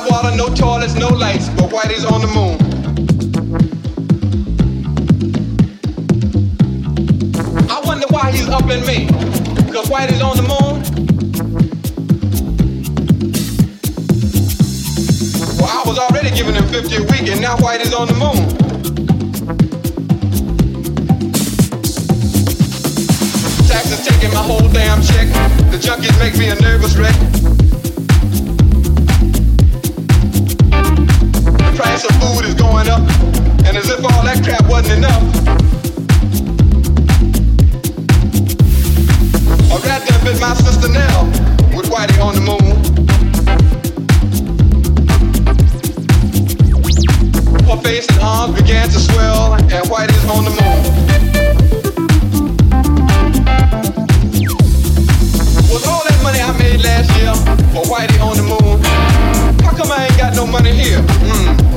hot water, no toilets, no lights, but Whitey's on the moon. I wonder why he's up in me. Cause Whitey's on the moon. Well, I was already giving him 50 a week, and now Whitey's on the moon. Taxes taking my whole damn check. The junkies make me a nervous wreck. price of food is going up. And as if all that crap wasn't enough. I rat that bit my sister Nell with Whitey on the moon. Her face and arms began to swell, and Whitey's on the moon. Was all that money I made last year for Whitey on the moon? How come I ain't got no money here? Mm.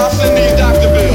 I'll send these doctor bills.